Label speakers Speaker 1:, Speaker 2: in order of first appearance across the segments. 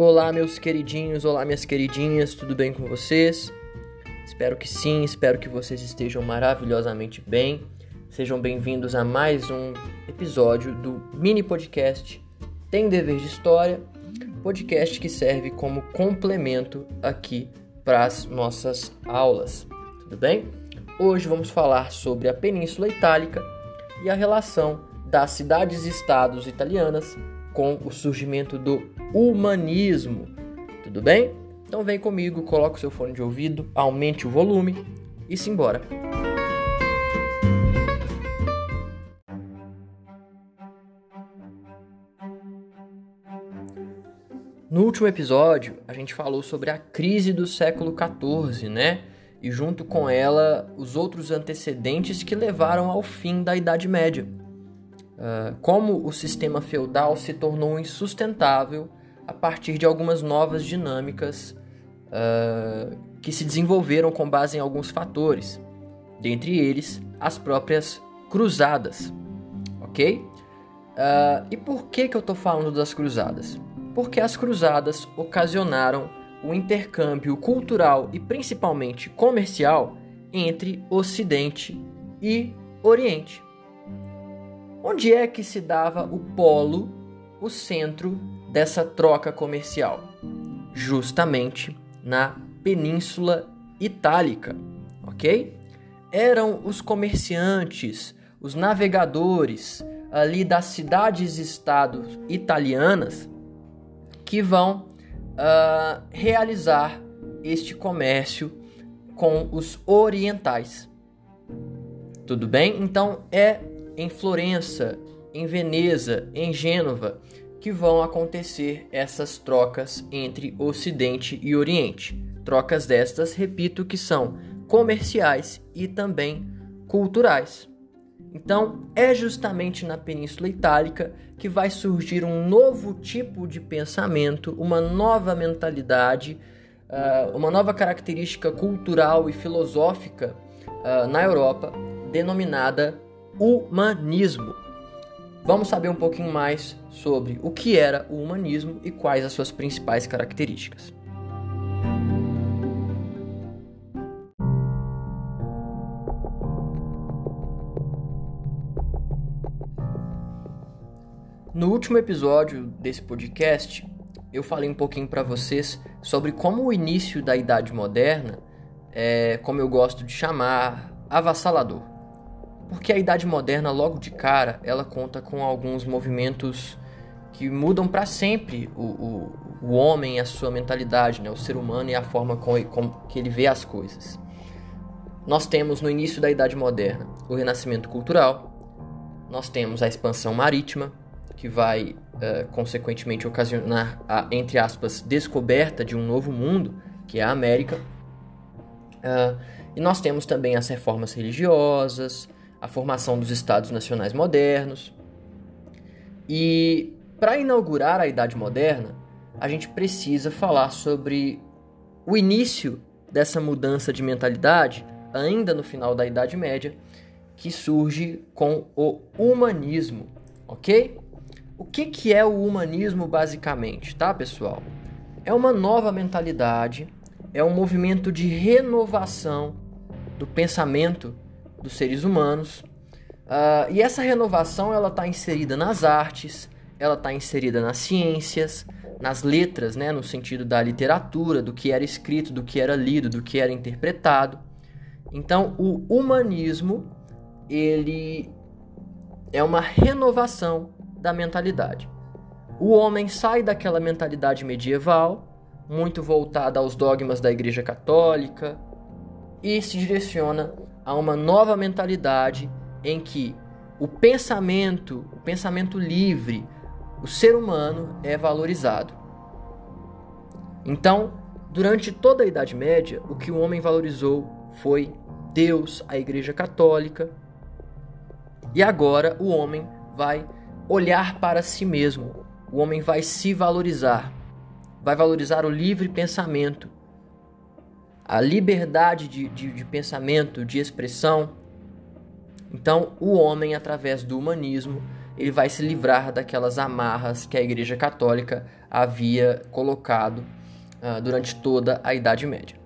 Speaker 1: Olá, meus queridinhos, olá, minhas queridinhas, tudo bem com vocês? Espero que sim, espero que vocês estejam maravilhosamente bem. Sejam bem-vindos a mais um episódio do mini podcast Tem Dever de História, podcast que serve como complemento aqui para as nossas aulas, tudo bem? Hoje vamos falar sobre a Península Itálica e a relação das cidades-estados italianas com o surgimento do humanismo. Tudo bem? Então vem comigo, coloque o seu fone de ouvido, aumente o volume e simbora. No último episódio, a gente falou sobre a crise do século XIV, né? E junto com ela, os outros antecedentes que levaram ao fim da Idade Média. Uh, como o sistema feudal se tornou insustentável a partir de algumas novas dinâmicas uh, que se desenvolveram com base em alguns fatores, dentre eles as próprias cruzadas, ok? Uh, e por que, que eu estou falando das cruzadas? Porque as cruzadas ocasionaram o intercâmbio cultural e principalmente comercial entre Ocidente e Oriente. Onde é que se dava o polo, o centro dessa troca comercial? Justamente na Península Itálica, ok? Eram os comerciantes, os navegadores ali das cidades-estados italianas que vão uh, realizar este comércio com os orientais. Tudo bem? Então é em Florença, em Veneza, em Gênova que vão acontecer essas trocas entre Ocidente e Oriente. Trocas destas, repito, que são comerciais e também culturais. Então, é justamente na Península Itálica que vai surgir um novo tipo de pensamento, uma nova mentalidade, ah, uma nova característica cultural e filosófica ah, na Europa, denominada humanismo. Vamos saber um pouquinho mais sobre o que era o humanismo e quais as suas principais características. No último episódio desse podcast, eu falei um pouquinho para vocês sobre como o início da Idade Moderna é, como eu gosto de chamar, avassalador. Porque a Idade Moderna, logo de cara, ela conta com alguns movimentos que mudam para sempre o, o, o homem e a sua mentalidade, né? o ser humano e a forma com, com que ele vê as coisas. Nós temos no início da Idade Moderna o renascimento cultural, nós temos a expansão marítima, que vai uh, consequentemente ocasionar a, entre aspas, descoberta de um novo mundo, que é a América. Uh, e nós temos também as reformas religiosas, a formação dos estados nacionais modernos. E para inaugurar a Idade Moderna, a gente precisa falar sobre o início dessa mudança de mentalidade, ainda no final da Idade Média, que surge com o humanismo, ok? O que, que é o humanismo basicamente, tá, pessoal? É uma nova mentalidade, é um movimento de renovação do pensamento dos seres humanos. Uh, e essa renovação ela está inserida nas artes, ela está inserida nas ciências, nas letras, né, no sentido da literatura, do que era escrito, do que era lido, do que era interpretado. Então, o humanismo ele é uma renovação da mentalidade. O homem sai daquela mentalidade medieval, muito voltada aos dogmas da Igreja Católica, e se direciona a uma nova mentalidade em que o pensamento, o pensamento livre, o ser humano é valorizado. Então, durante toda a Idade Média, o que o homem valorizou foi Deus, a Igreja Católica, e agora o homem vai olhar para si mesmo. O homem vai se valorizar, vai valorizar o livre pensamento, a liberdade de, de, de pensamento, de expressão. Então, o homem, através do humanismo, ele vai se livrar daquelas amarras que a Igreja Católica havia colocado uh, durante toda a Idade Média.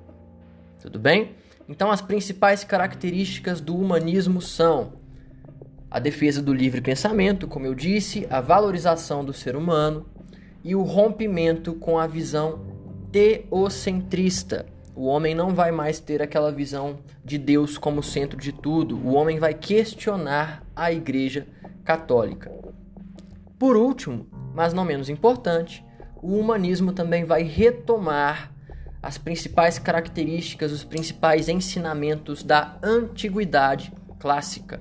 Speaker 1: Tudo bem? Então, as principais características do humanismo são a defesa do livre pensamento, como eu disse, a valorização do ser humano e o rompimento com a visão teocentrista. O homem não vai mais ter aquela visão de Deus como centro de tudo. O homem vai questionar a Igreja Católica. Por último, mas não menos importante, o humanismo também vai retomar as principais características, os principais ensinamentos da antiguidade clássica.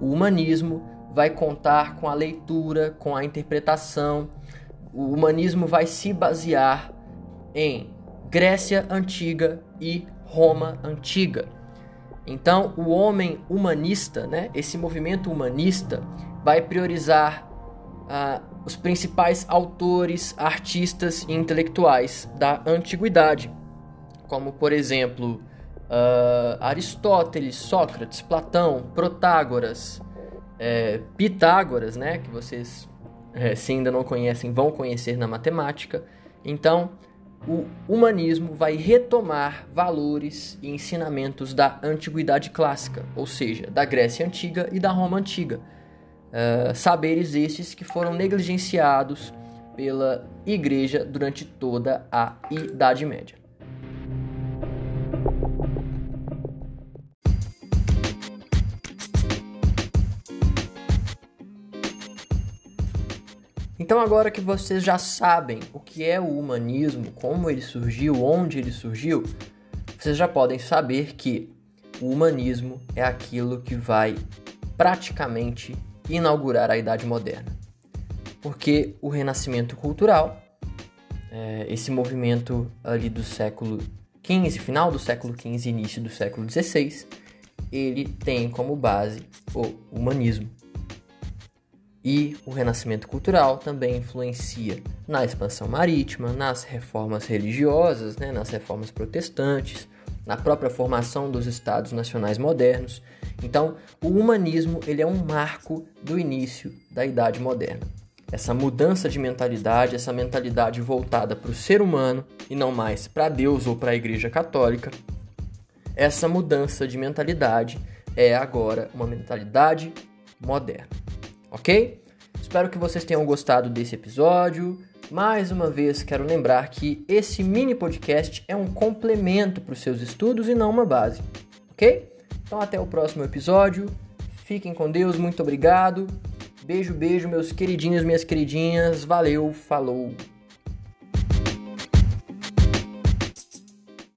Speaker 1: O humanismo vai contar com a leitura, com a interpretação. O humanismo vai se basear em Grécia antiga e Roma antiga. Então, o homem humanista, né, esse movimento humanista, vai priorizar uh, os principais autores, artistas e intelectuais da antiguidade, como, por exemplo, uh, Aristóteles, Sócrates, Platão, Protágoras, é, Pitágoras, né, que vocês, é, se ainda não conhecem, vão conhecer na matemática. Então, o humanismo vai retomar valores e ensinamentos da antiguidade clássica, ou seja, da Grécia antiga e da Roma antiga. Uh, saberes estes que foram negligenciados pela Igreja durante toda a Idade Média. Então, agora que vocês já sabem o que é o humanismo, como ele surgiu, onde ele surgiu, vocês já podem saber que o humanismo é aquilo que vai praticamente inaugurar a Idade Moderna. Porque o renascimento cultural, é, esse movimento ali do século XV, final do século XV início do século XVI, ele tem como base o humanismo. E o renascimento cultural também influencia na expansão marítima, nas reformas religiosas, né, nas reformas protestantes, na própria formação dos estados nacionais modernos. Então, o humanismo ele é um marco do início da Idade Moderna. Essa mudança de mentalidade, essa mentalidade voltada para o ser humano e não mais para Deus ou para a Igreja Católica, essa mudança de mentalidade é agora uma mentalidade moderna ok? Espero que vocês tenham gostado desse episódio. Mais uma vez, quero lembrar que esse mini podcast é um complemento para os seus estudos e não uma base, ok? Então, até o próximo episódio. Fiquem com Deus, muito obrigado. Beijo, beijo, meus queridinhos, minhas queridinhas. Valeu, falou.